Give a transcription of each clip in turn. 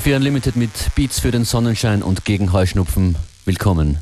FM4 Unlimited mit Beats für den Sonnenschein und gegen Heuschnupfen. Willkommen.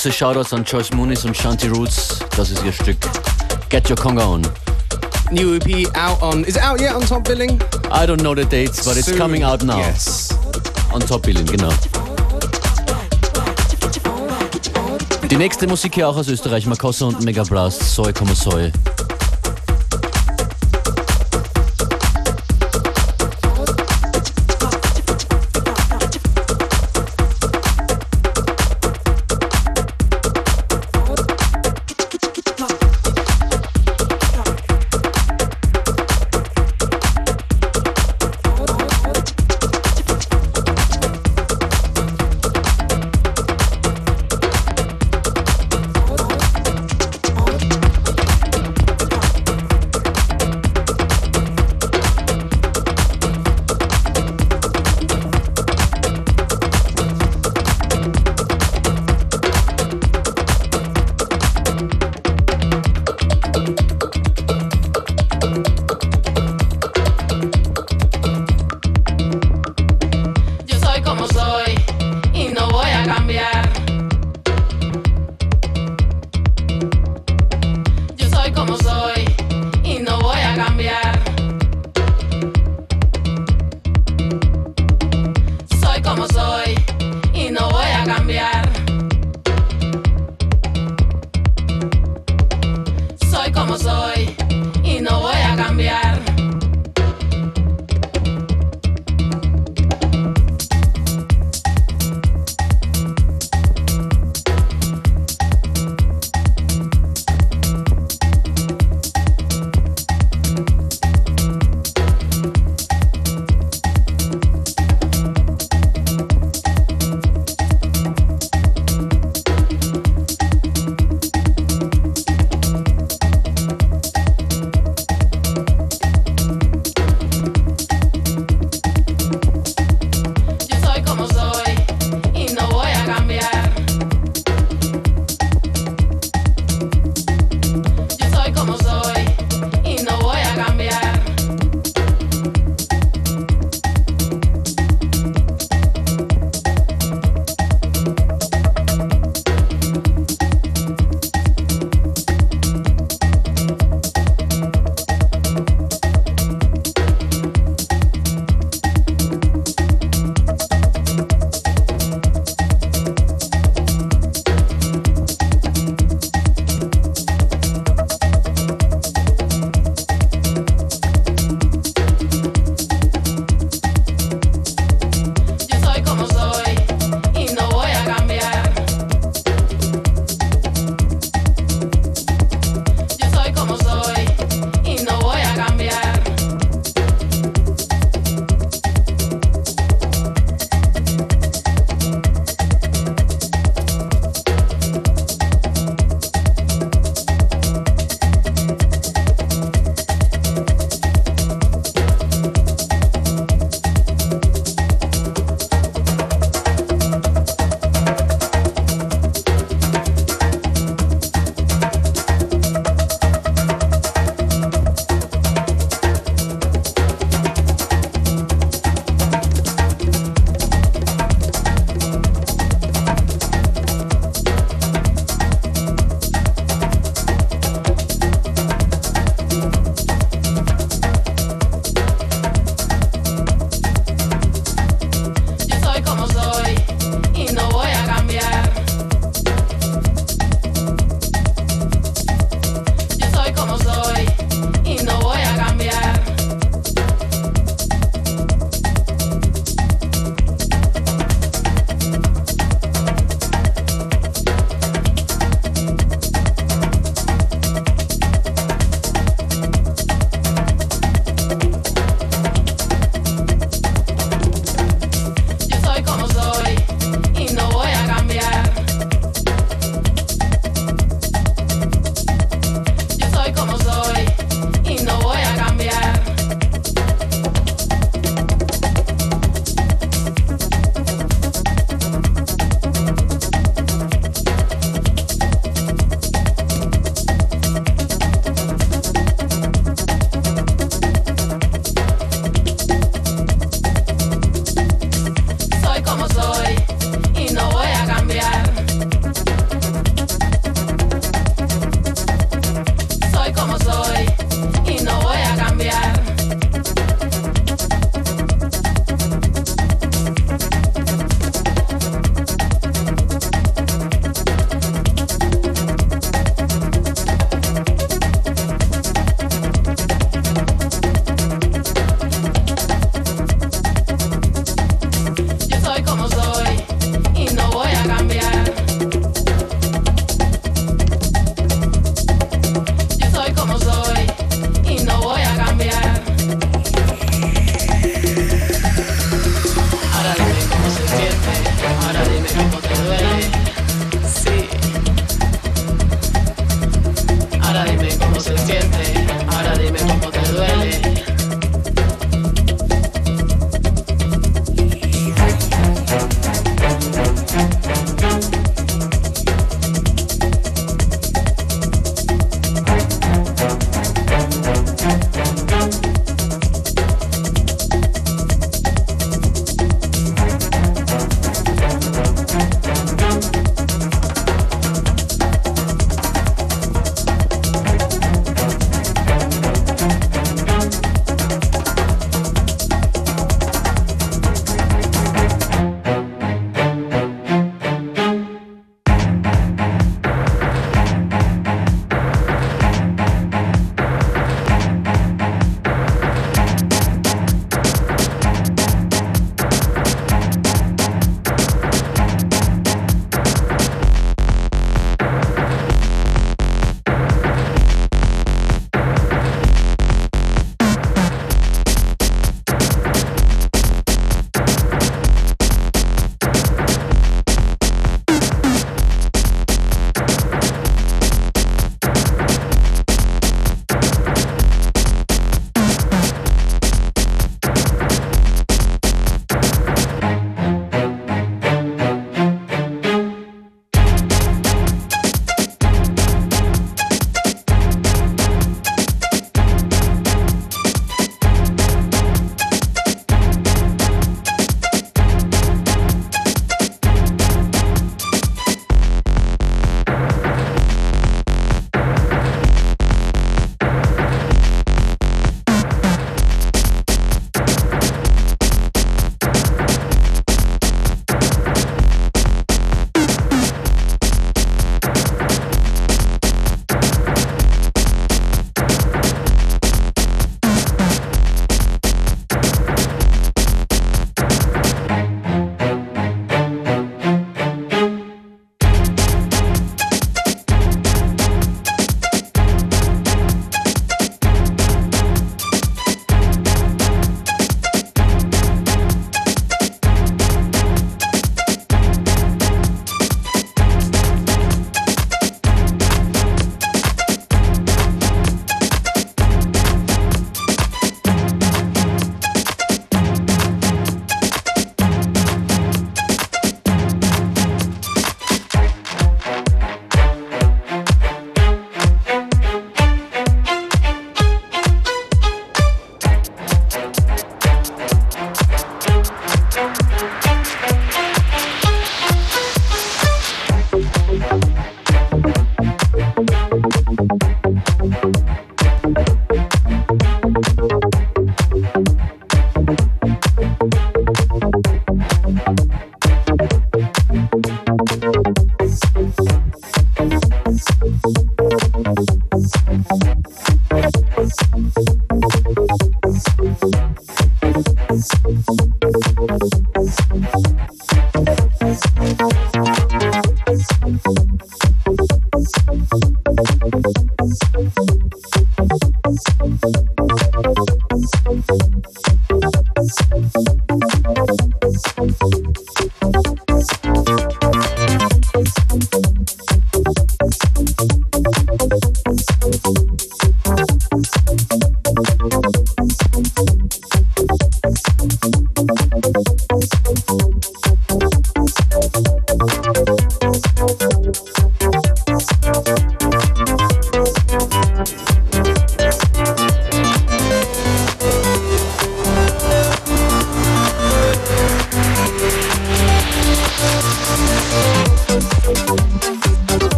Grüße, Shoutouts an Joyce Muniz und Shanti Roots. Das ist ihr Stück. Get Your Conga On. New EP out on. Is it out yet on top billing? I don't know the dates, but it's Soon. coming out now. Yes. On Top Billing, genau. Die nächste Musik hier auch aus Österreich, Makossa und Mega Blast, Soy Soy.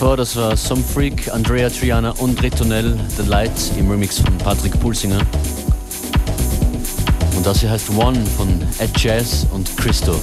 Davor, das war Some Freak, Andrea Triana und Ritonel, The Light im Remix von Patrick Pulsinger. Und das hier heißt One von Ed Jazz und Christo.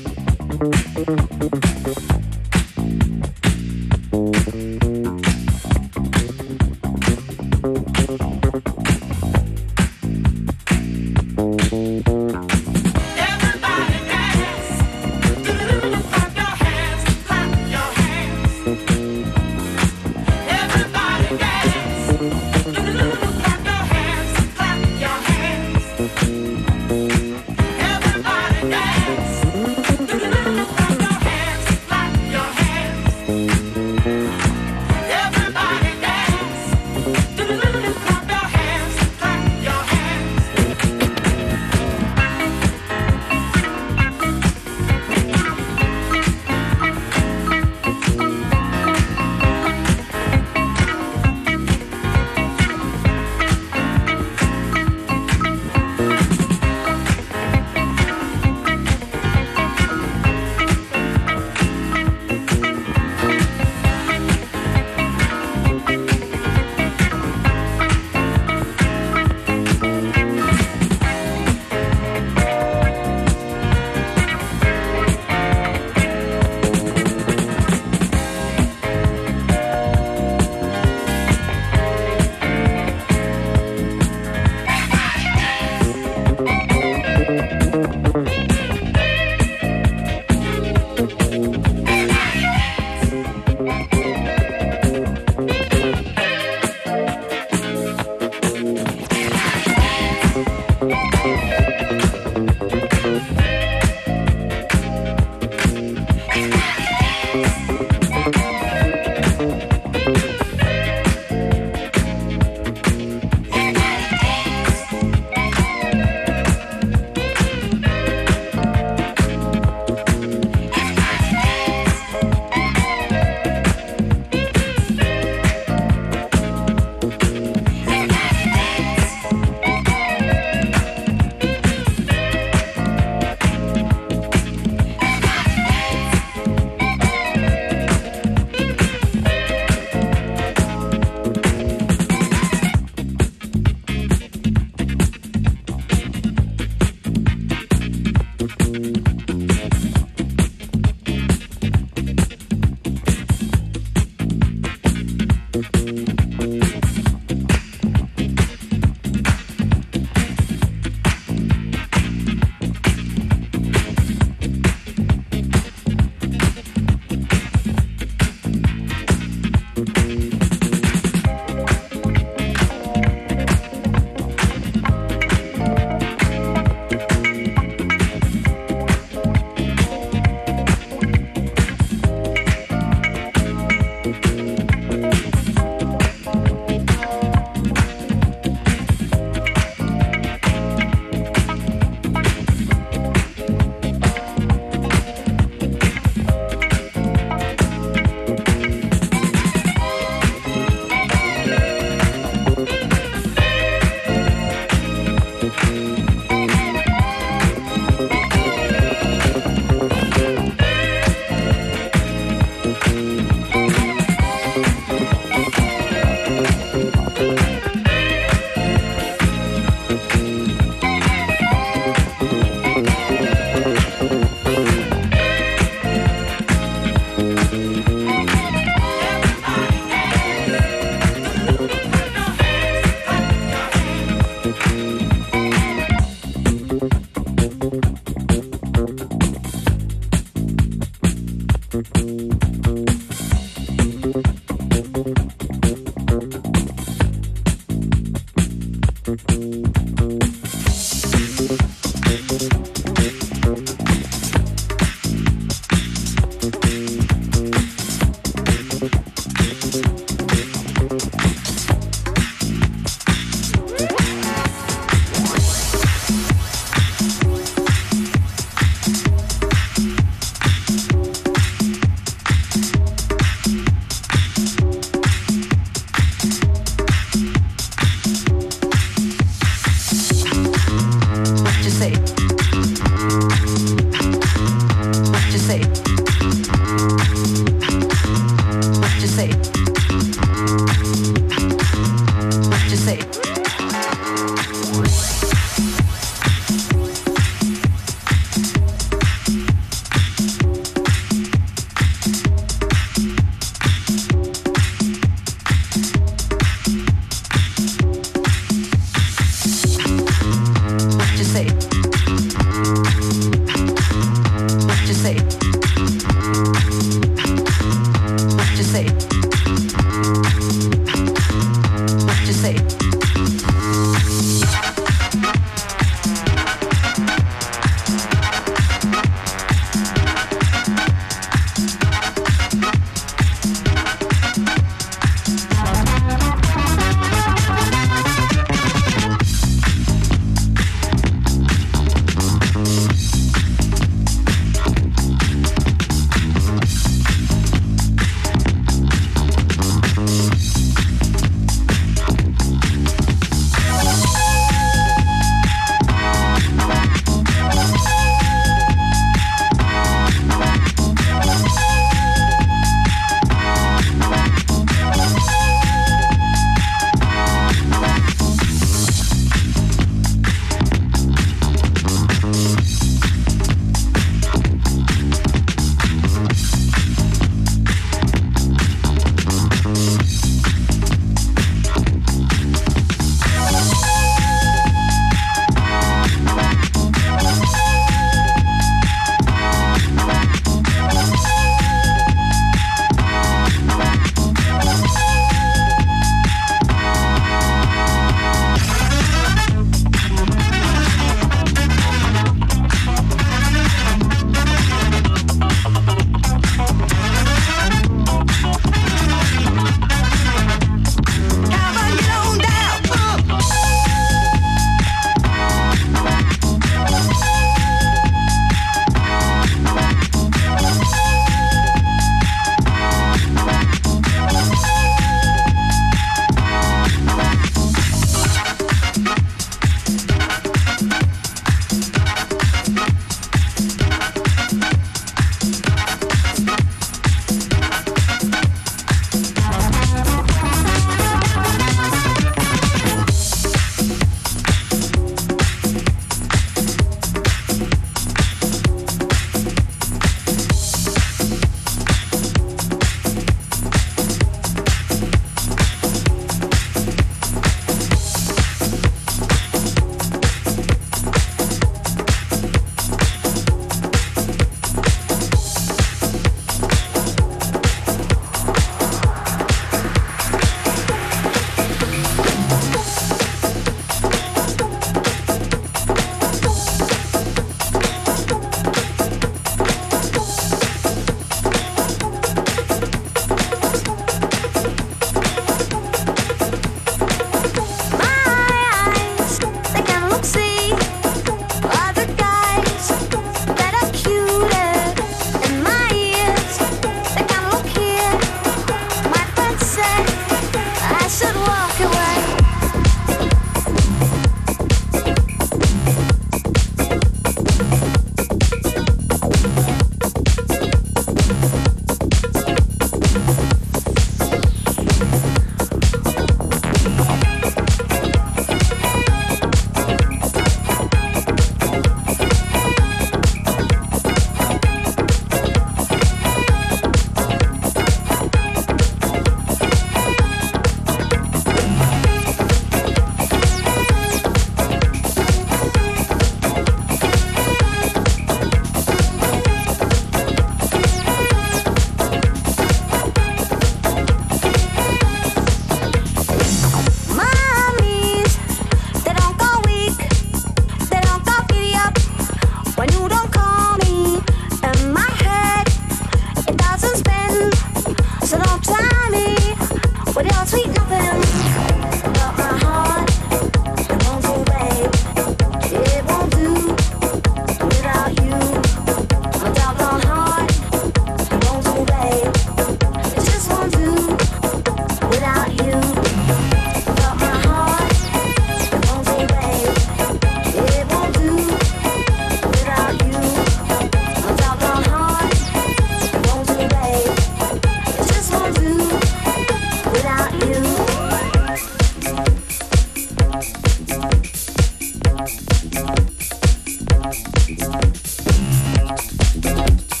Thank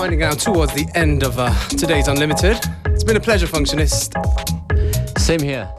winding down towards the end of uh, today's Unlimited. It's been a pleasure, Functionist. Same here.